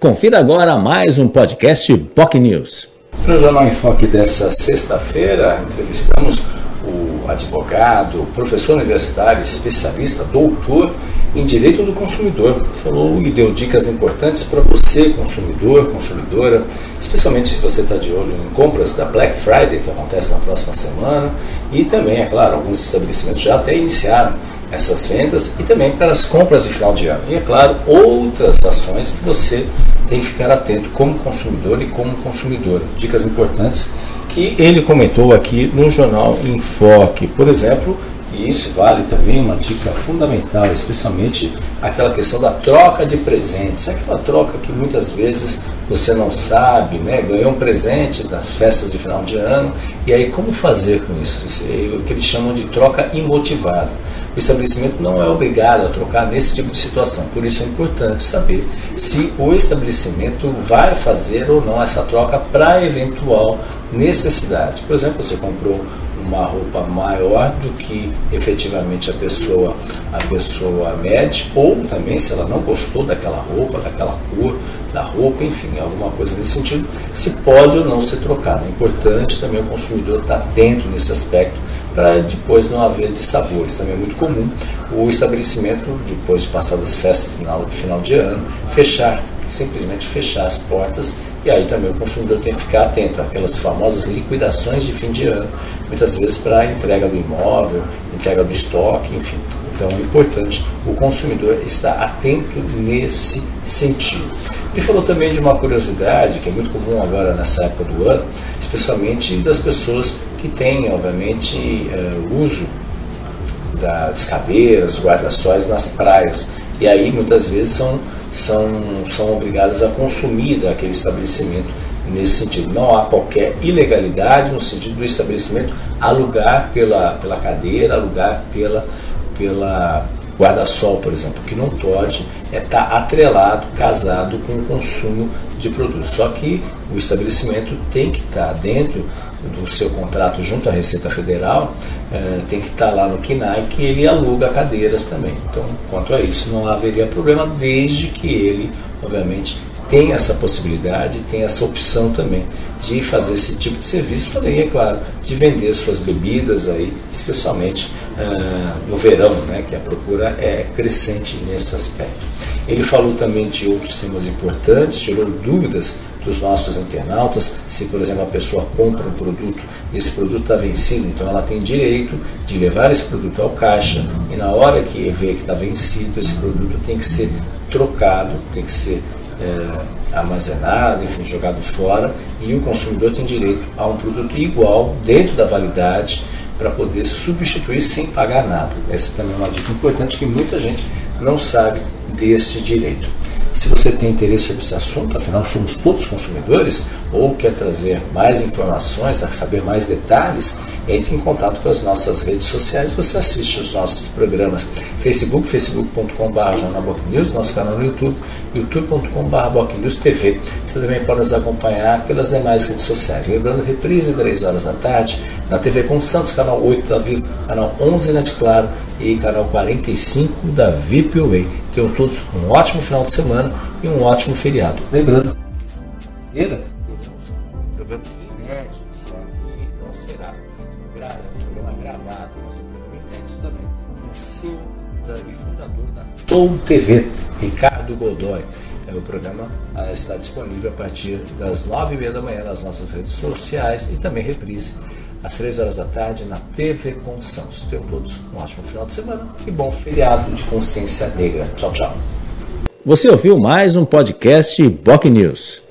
Confira agora mais um podcast POC News. No Jornal em Foque dessa sexta-feira, entrevistamos o advogado, professor universitário, especialista, doutor em direito do consumidor. Falou e deu dicas importantes para você, consumidor, consumidora, especialmente se você está de olho em compras da Black Friday, que acontece na próxima semana, e também, é claro, alguns estabelecimentos já até iniciaram essas vendas e também para as compras de final de ano. E, é claro, outras ações que você tem que ficar atento como consumidor e como consumidora. Dicas importantes que ele comentou aqui no jornal Enfoque. Por exemplo, e isso vale também uma dica fundamental, especialmente aquela questão da troca de presentes. Aquela troca que muitas vezes você não sabe, né? ganhou um presente das festas de final de ano, e aí como fazer com isso? É o que eles chamam de troca imotivada. O estabelecimento não é obrigado a trocar nesse tipo de situação, por isso é importante saber se o estabelecimento vai fazer ou não essa troca para eventual necessidade. Por exemplo, você comprou uma roupa maior do que efetivamente a pessoa a pessoa mede ou também se ela não gostou daquela roupa, daquela cor da roupa, enfim, alguma coisa nesse sentido, se pode ou não ser trocada. É importante também o consumidor estar atento nesse aspecto para depois não haver dissabores. Também é muito comum o estabelecimento, depois de passadas as festas final, final de ano, fechar, simplesmente fechar as portas e aí também o consumidor tem que ficar atento àquelas famosas liquidações de fim de ano, muitas vezes para entrega do imóvel, entrega do estoque, enfim. Então é importante o consumidor estar atento nesse sentido. Ele falou também de uma curiosidade que é muito comum agora nessa época do ano, especialmente das pessoas que têm, obviamente, uh, uso das cadeiras, guarda-sóis nas praias. E aí muitas vezes são, são, são obrigadas a consumir daquele estabelecimento nesse sentido. Não há qualquer ilegalidade no sentido do estabelecimento alugar pela, pela cadeira, alugar pela pela guarda-sol, por exemplo, que não pode é estar tá atrelado, casado com o consumo de produtos. Só que o estabelecimento tem que estar tá dentro do seu contrato junto à Receita Federal, é, tem que estar tá lá no KINAI que ele aluga cadeiras também. Então, quanto a isso, não haveria problema, desde que ele, obviamente, tem essa possibilidade, tem essa opção também de fazer esse tipo de serviço, também, é claro, de vender suas bebidas aí, especialmente uh, no verão, né, que a procura é crescente nesse aspecto. Ele falou também de outros temas importantes, tirou dúvidas dos nossos internautas, se por exemplo a pessoa compra um produto e esse produto está vencido, então ela tem direito de levar esse produto ao caixa e na hora que vê que está vencido, esse produto tem que ser trocado, tem que ser é, armazenado, enfim, jogado fora, e o consumidor tem direito a um produto igual, dentro da validade, para poder substituir sem pagar nada. Essa também é uma dica importante que muita gente não sabe desse direito. Se você tem interesse sobre esse assunto, afinal somos todos consumidores, ou quer trazer mais informações, saber mais detalhes, entre em contato com as nossas redes sociais. Você assiste os nossos programas Facebook, facebook.com.br jornalbocnews, nosso canal no YouTube, youtube.com.br TV. Você também pode nos acompanhar pelas demais redes sociais. Lembrando, reprise 3 horas da tarde, na TV com Santos, canal 8 da Vivo, canal 11 Net Claro e canal 45 da VIP Way. Tenham todos um ótimo final de semana e um ótimo feriado. Lembrando, sexta-feira e fundador da Soul TV, Ricardo Godoy. É, o programa ah, está disponível a partir das nove e meia da manhã nas nossas redes sociais e também reprise às três horas da tarde na TV com Santos. Tenham todos um ótimo final de semana e bom feriado de consciência negra. Tchau, tchau. Você ouviu mais um podcast Boc News.